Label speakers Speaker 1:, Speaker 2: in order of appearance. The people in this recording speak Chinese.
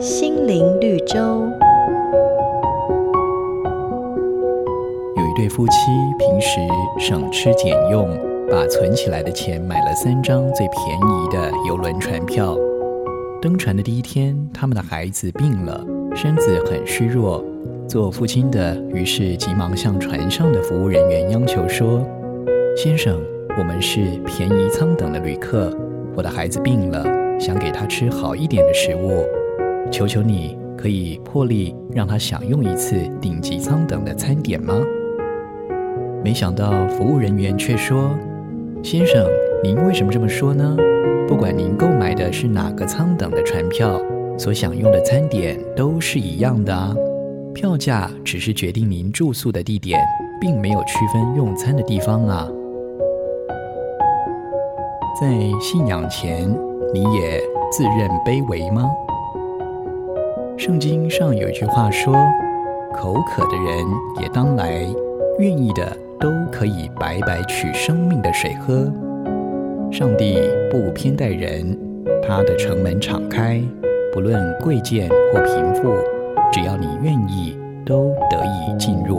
Speaker 1: 心灵绿洲。
Speaker 2: 有一对夫妻，平时省吃俭用，把存起来的钱买了三张最便宜的邮轮船票。登船的第一天，他们的孩子病了，身子很虚弱。做父亲的于是急忙向船上的服务人员央求说：“先生，我们是便宜舱等的旅客，我的孩子病了，想给他吃好一点的食物，求求你可以破例让他享用一次顶级舱等的餐点吗？”没想到服务人员却说：“先生，您为什么这么说呢？不管您购买的是哪个舱等的船票，所享用的餐点都是一样的啊。”票价只是决定您住宿的地点，并没有区分用餐的地方啊。在信仰前，你也自认卑微吗？圣经上有一句话说：“口渴的人也当来，愿意的都可以白白取生命的水喝。”上帝不偏待人，他的城门敞开，不论贵贱或贫富。只要你愿意，都得以进入。